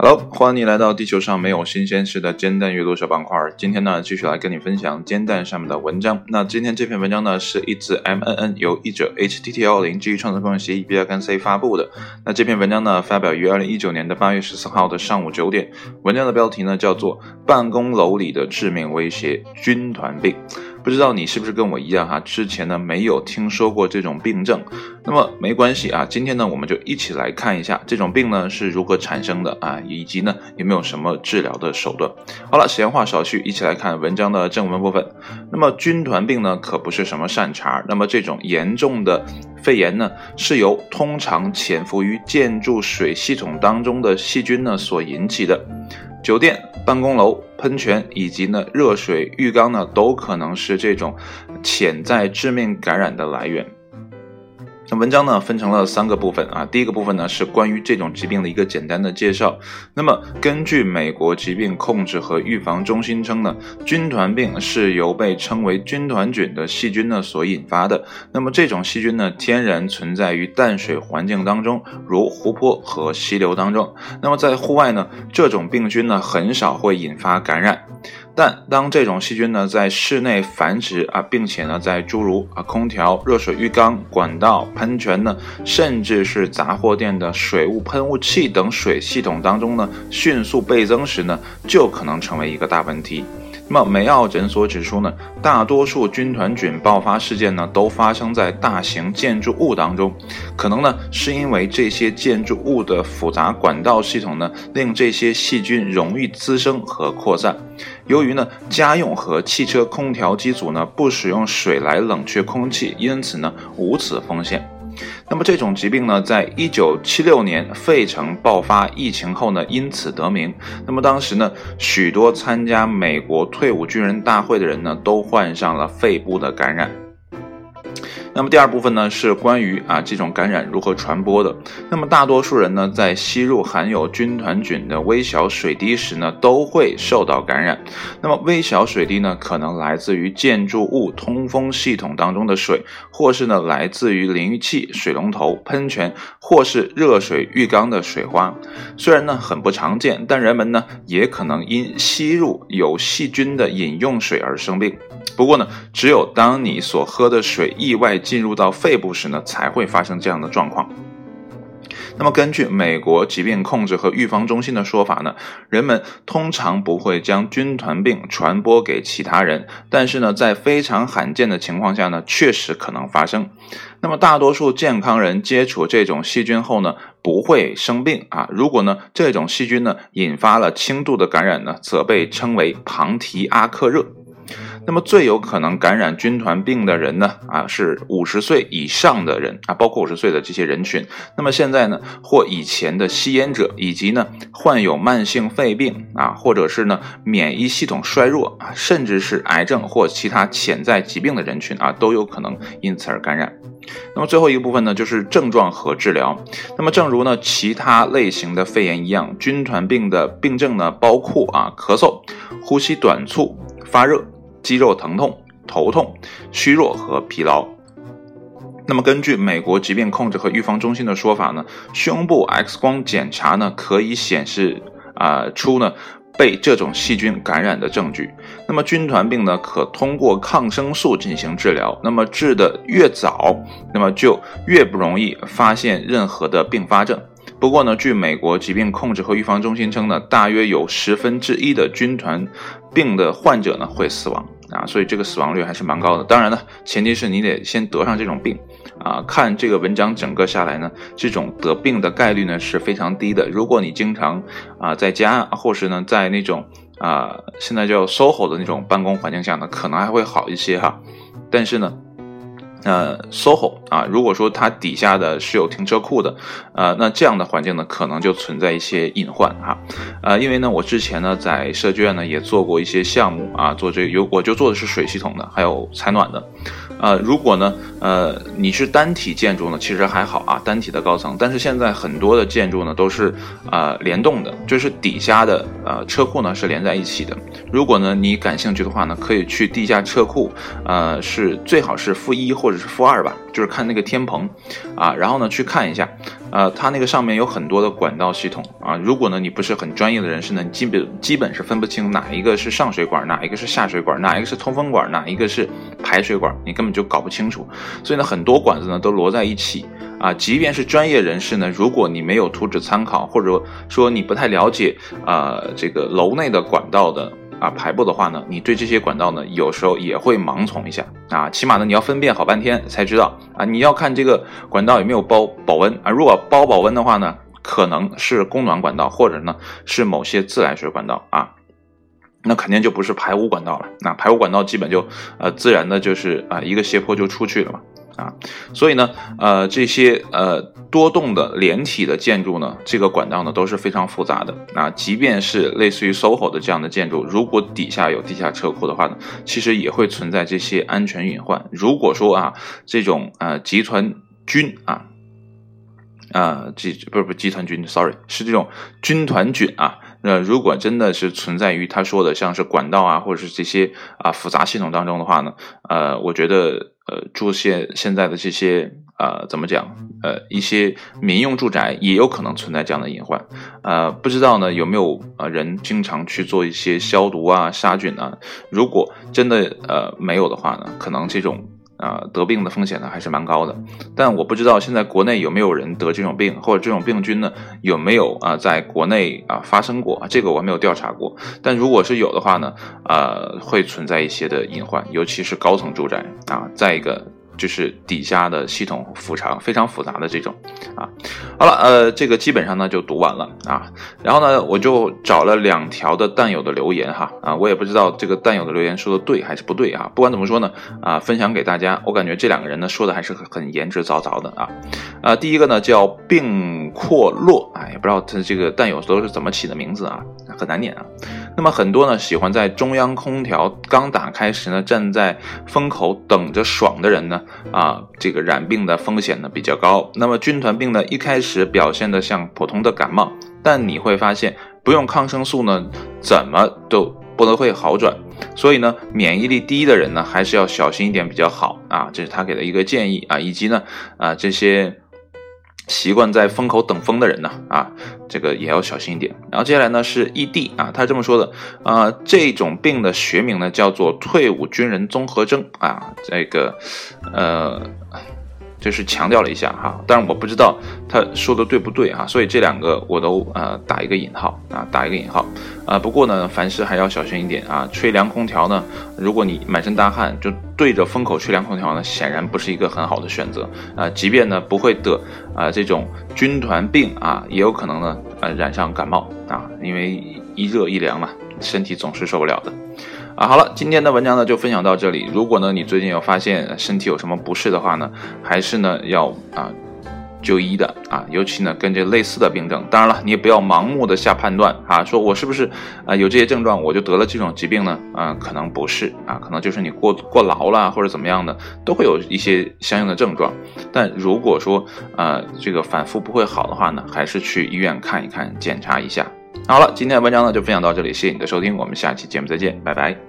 Hello，欢迎你来到地球上没有新鲜事的煎蛋阅读小板块。今天呢，继续来跟你分享煎蛋上面的文章。那今天这篇文章呢，是一字 M N N 由译者 H T T 幺零基于创作共享协议 B I N C 发布的。那这篇文章呢，发表于二零一九年的八月十四号的上午九点。文章的标题呢，叫做《办公楼里的致命威胁——军团病》。不知道你是不是跟我一样哈？之前呢没有听说过这种病症，那么没关系啊。今天呢我们就一起来看一下这种病呢是如何产生的啊，以及呢有没有什么治疗的手段。好了，闲话少叙，一起来看文章的正文部分。那么军团病呢可不是什么善茬，那么这种严重的肺炎呢是由通常潜伏于建筑水系统当中的细菌呢所引起的。酒店、办公楼、喷泉以及呢热水浴缸呢，都可能是这种潜在致命感染的来源。那文章呢分成了三个部分啊，第一个部分呢是关于这种疾病的一个简单的介绍。那么根据美国疾病控制和预防中心称呢，军团病是由被称为军团菌的细菌呢所引发的。那么这种细菌呢天然存在于淡水环境当中，如湖泊和溪流当中。那么在户外呢，这种病菌呢很少会引发感染。但当这种细菌呢在室内繁殖啊，并且呢在诸如啊空调、热水浴缸、管道、喷泉呢，甚至是杂货店的水雾喷雾器等水系统当中呢，迅速倍增时呢，就可能成为一个大问题。那么梅奥诊所指出呢，大多数军团菌爆发事件呢，都发生在大型建筑物当中，可能呢是因为这些建筑物的复杂管道系统呢，令这些细菌容易滋生和扩散。由于呢，家用和汽车空调机组呢不使用水来冷却空气，因此呢无此风险。那么这种疾病呢，在一九七六年费城爆发疫情后呢，因此得名。那么当时呢，许多参加美国退伍军人大会的人呢，都患上了肺部的感染。那么第二部分呢，是关于啊这种感染如何传播的。那么大多数人呢，在吸入含有军团菌的微小水滴时呢，都会受到感染。那么微小水滴呢，可能来自于建筑物通风系统当中的水，或是呢来自于淋浴器、水龙头、喷泉，或是热水浴缸的水花。虽然呢很不常见，但人们呢也可能因吸入有细菌的饮用水而生病。不过呢，只有当你所喝的水意外。进入到肺部时呢，才会发生这样的状况。那么，根据美国疾病控制和预防中心的说法呢，人们通常不会将军团病传播给其他人，但是呢，在非常罕见的情况下呢，确实可能发生。那么，大多数健康人接触这种细菌后呢，不会生病啊。如果呢，这种细菌呢引发了轻度的感染呢，则被称为庞提阿克热。那么最有可能感染军团病的人呢？啊，是五十岁以上的人啊，包括五十岁的这些人群。那么现在呢，或以前的吸烟者，以及呢患有慢性肺病啊，或者是呢免疫系统衰弱啊，甚至是癌症或其他潜在疾病的人群啊，都有可能因此而感染。那么最后一个部分呢，就是症状和治疗。那么正如呢其他类型的肺炎一样，军团病的病症呢，包括啊咳嗽、呼吸短促、发热。肌肉疼痛、头痛、虚弱和疲劳。那么，根据美国疾病控制和预防中心的说法呢，胸部 X 光检查呢可以显示啊出呢被这种细菌感染的证据。那么，军团病呢可通过抗生素进行治疗。那么治的越早，那么就越不容易发现任何的并发症。不过呢，据美国疾病控制和预防中心称呢，大约有十分之一的军团病的患者呢会死亡啊，所以这个死亡率还是蛮高的。当然呢，前提是你得先得上这种病啊。看这个文章整个下来呢，这种得病的概率呢是非常低的。如果你经常啊在家，或是呢在那种啊现在叫 SOHO 的那种办公环境下呢，可能还会好一些哈。但是呢。呃，SOHO 啊，如果说它底下的是有停车库的，呃，那这样的环境呢，可能就存在一些隐患哈。呃，因为呢，我之前呢在设计院呢也做过一些项目啊，做这个有我就做的是水系统的，还有采暖的。呃，如果呢，呃，你是单体建筑呢，其实还好啊，单体的高层。但是现在很多的建筑呢都是啊联动的，就是底下的呃车库呢是连在一起的。如果呢你感兴趣的话呢，可以去地下车库，呃，是最好是负一或者是负二吧。就是看那个天棚，啊，然后呢去看一下，呃，它那个上面有很多的管道系统啊。如果呢你不是很专业的人士呢，基本基本是分不清哪一个是上水管，哪一个是下水管，哪一个是通风管，哪一个是排水管，你根本就搞不清楚。所以呢，很多管子呢都摞在一起啊。即便是专业人士呢，如果你没有图纸参考，或者说你不太了解啊这个楼内的管道的。啊，排布的话呢，你对这些管道呢，有时候也会盲从一下啊。起码呢，你要分辨好半天才知道啊。你要看这个管道有没有包保温啊。如果包保温的话呢，可能是供暖管道，或者呢是某些自来水管道啊。那肯定就不是排污管道了。那排污管道基本就呃自然的就是啊一个斜坡就出去了嘛。啊，所以呢，呃，这些呃多栋的连体的建筑呢，这个管道呢都是非常复杂的。啊，即便是类似于 SOHO 的这样的建筑，如果底下有地下车库的话呢，其实也会存在这些安全隐患。如果说啊，这种呃集团军啊，啊集不是不是集团军，sorry，是这种军团菌啊。那如果真的是存在于他说的像是管道啊，或者是这些啊复杂系统当中的话呢，呃，我觉得。呃，住现现在的这些呃，怎么讲？呃，一些民用住宅也有可能存在这样的隐患。呃，不知道呢有没有呃人经常去做一些消毒啊、杀菌啊？如果真的呃没有的话呢，可能这种啊得病的风险呢还是蛮高的。但我不知道现在国内有没有人得这种病，或者这种病菌呢有没有啊在国内啊发生过？这个我没有调查过。但如果是有的话呢，呃，会存在一些的隐患，尤其是高层住宅啊。再一个。就是底下的系统复杂非常复杂的这种啊，好了，呃，这个基本上呢就读完了啊，然后呢我就找了两条的弹友的留言哈啊，我也不知道这个弹友的留言说的对还是不对啊，不管怎么说呢啊，分享给大家，我感觉这两个人呢说的还是很很言之凿凿的啊。啊，第一个呢叫并阔洛啊，也不知道他这个弹友都是怎么起的名字啊，很难念啊。那么很多呢喜欢在中央空调刚打开时呢站在风口等着爽的人呢啊，这个染病的风险呢比较高。那么军团病呢一开始表现的像普通的感冒，但你会发现不用抗生素呢怎么都不能会好转。所以呢免疫力低的人呢还是要小心一点比较好啊，这是他给的一个建议啊，以及呢啊这些。习惯在风口等风的人呢，啊，这个也要小心一点。然后接下来呢是 E D 啊，他这么说的啊，这种病的学名呢叫做退伍军人综合征啊，这个，呃。这是强调了一下哈，但是我不知道他说的对不对哈，所以这两个我都呃打一个引号啊，打一个引号啊。不过呢，凡事还要小心一点啊。吹凉空调呢，如果你满身大汗就对着风口吹凉空调呢，显然不是一个很好的选择啊。即便呢不会得啊这种军团病啊，也有可能呢呃染上感冒啊，因为一热一凉嘛，身体总是受不了的。啊，好了，今天的文章呢就分享到这里。如果呢你最近有发现身体有什么不适的话呢，还是呢要啊就医的啊，尤其呢跟这类似的病症。当然了，你也不要盲目的下判断啊，说我是不是啊有这些症状我就得了这种疾病呢？啊，可能不是啊，可能就是你过过劳了或者怎么样的，都会有一些相应的症状。但如果说啊这个反复不会好的话呢，还是去医院看一看，检查一下。好了，今天的文章呢就分享到这里，谢谢你的收听，我们下期节目再见，拜拜。